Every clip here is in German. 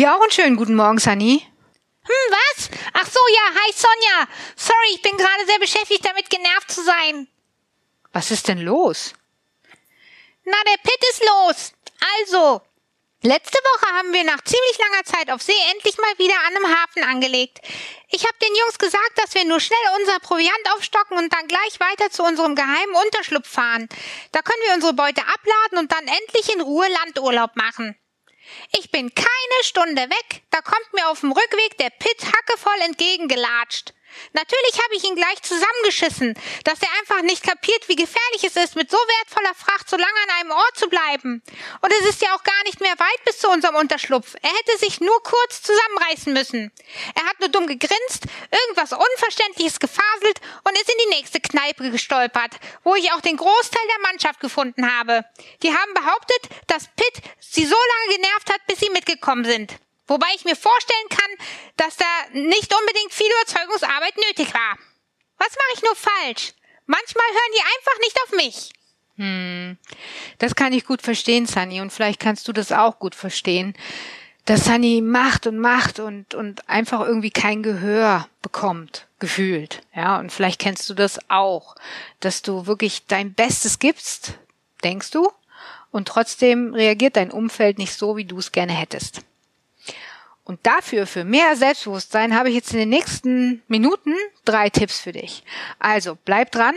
Dir auch einen schönen guten Morgen, Sunny. Hm, was? Ach so, ja, hi Sonja. Sorry, ich bin gerade sehr beschäftigt damit, genervt zu sein. Was ist denn los? Na, der Pit ist los. Also, letzte Woche haben wir nach ziemlich langer Zeit auf See endlich mal wieder an einem Hafen angelegt. Ich habe den Jungs gesagt, dass wir nur schnell unser Proviant aufstocken und dann gleich weiter zu unserem geheimen Unterschlupf fahren. Da können wir unsere Beute abladen und dann endlich in Ruhe Landurlaub machen. Ich bin keine Stunde weg, da kommt mir auf dem Rückweg der Pitt hackevoll entgegengelatscht. Natürlich habe ich ihn gleich zusammengeschissen, dass er einfach nicht kapiert, wie gefährlich es ist, mit so wertvoller Fracht so lange an einem Ort zu bleiben. Und es ist ja auch gar nicht mehr weit bis zu unserem Unterschlupf. Er hätte sich nur kurz zusammenreißen müssen. Er hat nur dumm gegrinst, irgendwas Unverständliches gefaselt und ist in die nächste Kneipe gestolpert, wo ich auch den Großteil der Mannschaft gefunden habe. Die haben behauptet, dass Pitt sie so lange genervt hat, bis sie mitgekommen sind. Wobei ich mir vorstellen kann, dass da nicht unbedingt viel Überzeugungsarbeit nötig war. Was mache ich nur falsch? Manchmal hören die einfach nicht auf mich. Hm, das kann ich gut verstehen, Sunny, und vielleicht kannst du das auch gut verstehen, dass Sunny macht und macht und, und einfach irgendwie kein Gehör bekommt, gefühlt. Ja, und vielleicht kennst du das auch, dass du wirklich dein Bestes gibst, denkst du, und trotzdem reagiert dein Umfeld nicht so, wie du es gerne hättest. Und dafür, für mehr Selbstbewusstsein, habe ich jetzt in den nächsten Minuten drei Tipps für dich. Also bleib dran,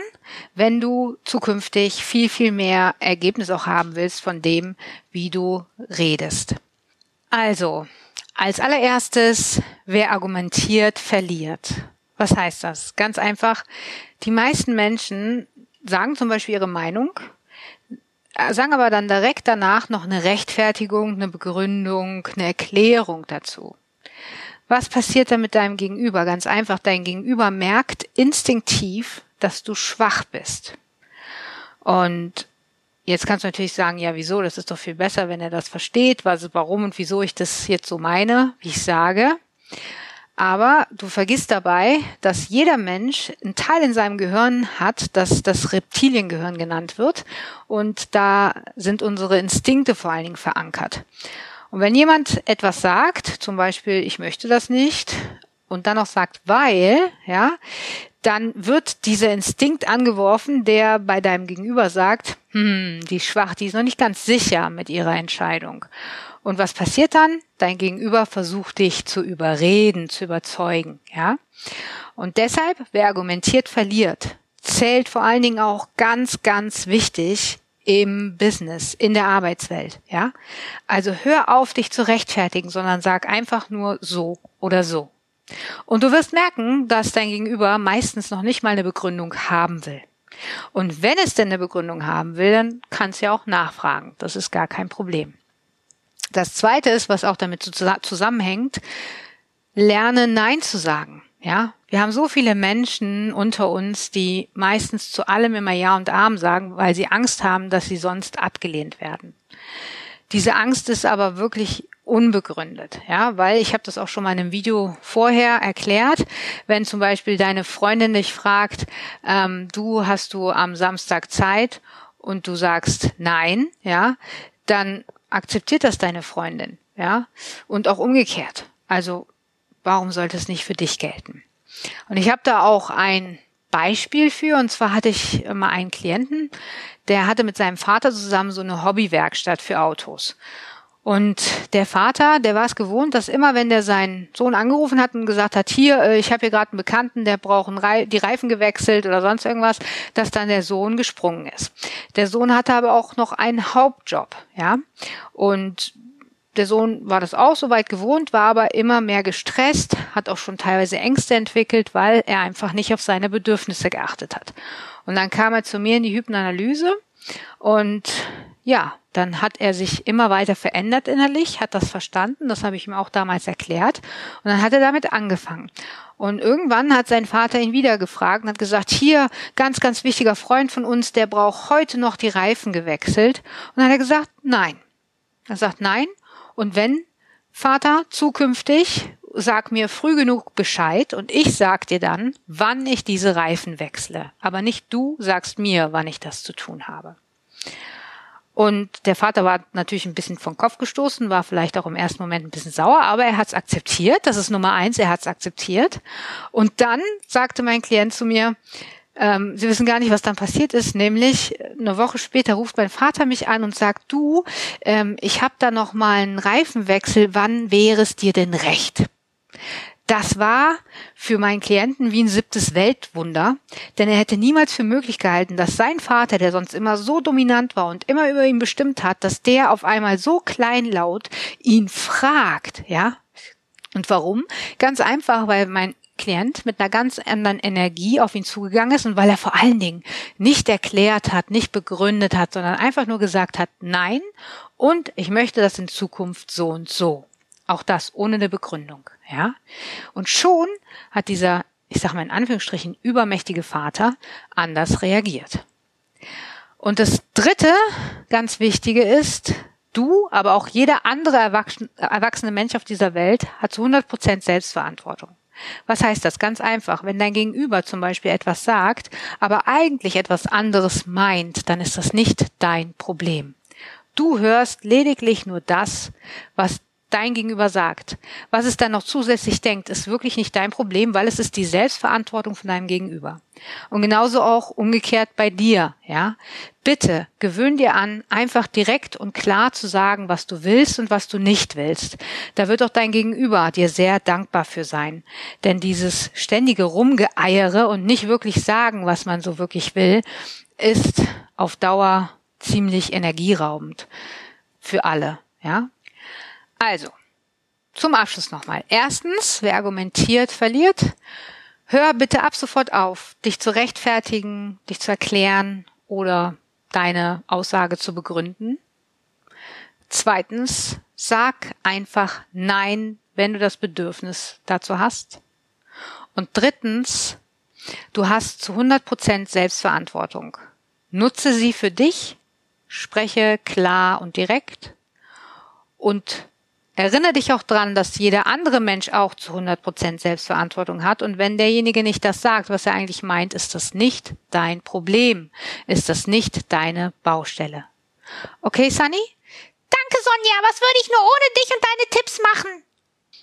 wenn du zukünftig viel, viel mehr Ergebnis auch haben willst von dem, wie du redest. Also, als allererstes, wer argumentiert, verliert. Was heißt das? Ganz einfach, die meisten Menschen sagen zum Beispiel ihre Meinung, sagen aber dann direkt danach noch eine Rechtfertigung, eine Begründung, eine Erklärung dazu. Was passiert da mit deinem Gegenüber? Ganz einfach, dein Gegenüber merkt instinktiv, dass du schwach bist. Und jetzt kannst du natürlich sagen, ja, wieso? Das ist doch viel besser, wenn er das versteht, was, warum und wieso ich das jetzt so meine, wie ich sage. Aber du vergisst dabei, dass jeder Mensch einen Teil in seinem Gehirn hat, das das Reptiliengehirn genannt wird. Und da sind unsere Instinkte vor allen Dingen verankert. Und wenn jemand etwas sagt, zum Beispiel, ich möchte das nicht, und dann noch sagt, weil, ja, dann wird dieser Instinkt angeworfen, der bei deinem Gegenüber sagt, hm, die schwach, die ist noch nicht ganz sicher mit ihrer Entscheidung. Und was passiert dann? Dein Gegenüber versucht dich zu überreden, zu überzeugen, ja? Und deshalb, wer argumentiert, verliert. Zählt vor allen Dingen auch ganz, ganz wichtig im Business, in der Arbeitswelt, ja? Also hör auf, dich zu rechtfertigen, sondern sag einfach nur so oder so. Und du wirst merken, dass dein Gegenüber meistens noch nicht mal eine Begründung haben will. Und wenn es denn eine Begründung haben will, dann kannst du ja auch nachfragen. Das ist gar kein Problem. Das zweite ist, was auch damit zusammenhängt, lerne Nein zu sagen. Ja, wir haben so viele Menschen unter uns, die meistens zu allem immer Ja und Arm sagen, weil sie Angst haben, dass sie sonst abgelehnt werden. Diese Angst ist aber wirklich unbegründet, ja, weil ich habe das auch schon mal in einem Video vorher erklärt. Wenn zum Beispiel deine Freundin dich fragt, ähm, du hast du am Samstag Zeit und du sagst Nein, ja, dann akzeptiert das deine Freundin, ja, und auch umgekehrt. Also warum sollte es nicht für dich gelten? Und ich habe da auch ein Beispiel für, und zwar hatte ich mal einen Klienten, der hatte mit seinem Vater zusammen so eine Hobbywerkstatt für Autos. Und der Vater, der war es gewohnt, dass immer, wenn der seinen Sohn angerufen hat und gesagt hat, hier, äh, ich habe hier gerade einen Bekannten, der braucht die Reifen gewechselt oder sonst irgendwas, dass dann der Sohn gesprungen ist. Der Sohn hatte aber auch noch einen Hauptjob, ja. Und der Sohn war das auch soweit gewohnt, war aber immer mehr gestresst, hat auch schon teilweise Ängste entwickelt, weil er einfach nicht auf seine Bedürfnisse geachtet hat. Und dann kam er zu mir in die Hypnanalyse und ja, dann hat er sich immer weiter verändert innerlich, hat das verstanden, das habe ich ihm auch damals erklärt und dann hat er damit angefangen. Und irgendwann hat sein Vater ihn wieder gefragt und hat gesagt, hier, ganz, ganz wichtiger Freund von uns, der braucht heute noch die Reifen gewechselt. Und dann hat er gesagt, nein. Er sagt nein. Und wenn, Vater, zukünftig sag mir früh genug Bescheid und ich sag dir dann, wann ich diese Reifen wechsle. Aber nicht du sagst mir, wann ich das zu tun habe. Und der Vater war natürlich ein bisschen vom Kopf gestoßen, war vielleicht auch im ersten Moment ein bisschen sauer, aber er hat es akzeptiert. Das ist Nummer eins, er hat es akzeptiert. Und dann sagte mein Klient zu mir, ähm, Sie wissen gar nicht, was dann passiert ist, nämlich eine Woche später ruft mein Vater mich an und sagt, du, ähm, ich habe da noch mal einen Reifenwechsel, wann wäre es dir denn recht? Das war für meinen Klienten wie ein siebtes Weltwunder, denn er hätte niemals für möglich gehalten, dass sein Vater, der sonst immer so dominant war und immer über ihn bestimmt hat, dass der auf einmal so kleinlaut ihn fragt, ja? Und warum? Ganz einfach, weil mein Klient mit einer ganz anderen Energie auf ihn zugegangen ist und weil er vor allen Dingen nicht erklärt hat, nicht begründet hat, sondern einfach nur gesagt hat, nein und ich möchte das in Zukunft so und so. Auch das ohne eine Begründung, ja. Und schon hat dieser, ich sage mal in Anführungsstrichen, übermächtige Vater anders reagiert. Und das dritte ganz wichtige ist, du, aber auch jeder andere erwachsene Mensch auf dieser Welt hat zu 100 Prozent Selbstverantwortung. Was heißt das? Ganz einfach. Wenn dein Gegenüber zum Beispiel etwas sagt, aber eigentlich etwas anderes meint, dann ist das nicht dein Problem. Du hörst lediglich nur das, was dein Gegenüber sagt. Was es dann noch zusätzlich denkt, ist wirklich nicht dein Problem, weil es ist die Selbstverantwortung von deinem Gegenüber. Und genauso auch umgekehrt bei dir, ja. Bitte gewöhn dir an, einfach direkt und klar zu sagen, was du willst und was du nicht willst. Da wird auch dein Gegenüber dir sehr dankbar für sein. Denn dieses ständige Rumgeeiere und nicht wirklich sagen, was man so wirklich will, ist auf Dauer ziemlich energieraubend für alle, ja. Also, zum Abschluss nochmal. Erstens, wer argumentiert, verliert. Hör bitte ab sofort auf, dich zu rechtfertigen, dich zu erklären oder deine Aussage zu begründen. Zweitens, sag einfach Nein, wenn du das Bedürfnis dazu hast. Und drittens, du hast zu 100 Prozent Selbstverantwortung. Nutze sie für dich, spreche klar und direkt und Erinnere dich auch dran, dass jeder andere Mensch auch zu 100 Prozent Selbstverantwortung hat. Und wenn derjenige nicht das sagt, was er eigentlich meint, ist das nicht dein Problem. Ist das nicht deine Baustelle. Okay, Sunny? Danke, Sonja. Was würde ich nur ohne dich und deine Tipps machen?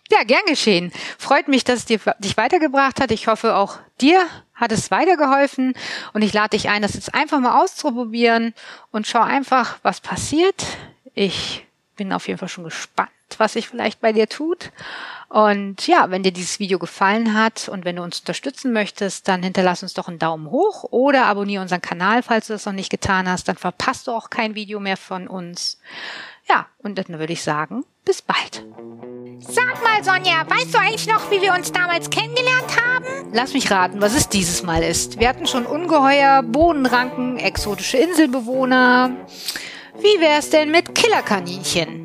Ja, gern geschehen. Freut mich, dass es dir, dich weitergebracht hat. Ich hoffe, auch dir hat es weitergeholfen. Und ich lade dich ein, das jetzt einfach mal auszuprobieren und schau einfach, was passiert. Ich bin auf jeden Fall schon gespannt was sich vielleicht bei dir tut. Und ja, wenn dir dieses Video gefallen hat und wenn du uns unterstützen möchtest, dann hinterlass uns doch einen Daumen hoch oder abonniere unseren Kanal, falls du das noch nicht getan hast. Dann verpasst du auch kein Video mehr von uns. Ja, und dann würde ich sagen, bis bald. Sag mal, Sonja, weißt du eigentlich noch, wie wir uns damals kennengelernt haben? Lass mich raten, was es dieses Mal ist. Wir hatten schon Ungeheuer, Bodenranken, exotische Inselbewohner. Wie wär's denn mit Killerkaninchen?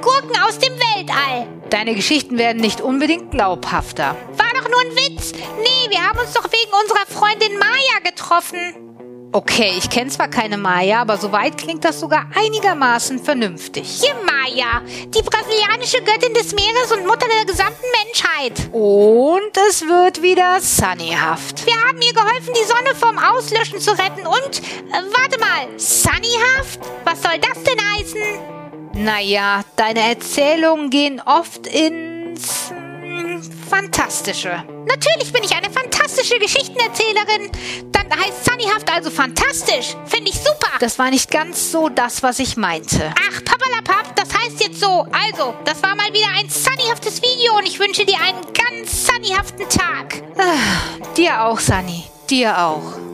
Gurken aus dem Weltall! Deine Geschichten werden nicht unbedingt glaubhafter. War doch nur ein Witz! Nee, wir haben uns doch wegen unserer Freundin Maya getroffen. Okay, ich kenne zwar keine Maya, aber soweit klingt das sogar einigermaßen vernünftig. Hier Maya, die brasilianische Göttin des Meeres und Mutter der gesamten Menschheit. Und es wird wieder sunnyhaft. Wir haben ihr geholfen, die Sonne vom Auslöschen zu retten und, äh, warte mal, sunnyhaft? Was soll das denn heißen? Naja, deine Erzählungen gehen oft ins hm, Fantastische. Natürlich bin ich eine fantastische Geschichtenerzählerin. Dann heißt Sunnyhaft also fantastisch. Finde ich super. Das war nicht ganz so das, was ich meinte. Ach, papalapap, das heißt jetzt so. Also, das war mal wieder ein sunnyhaftes Video und ich wünsche dir einen ganz sunnyhaften Tag. Ah, dir auch, Sunny. Dir auch.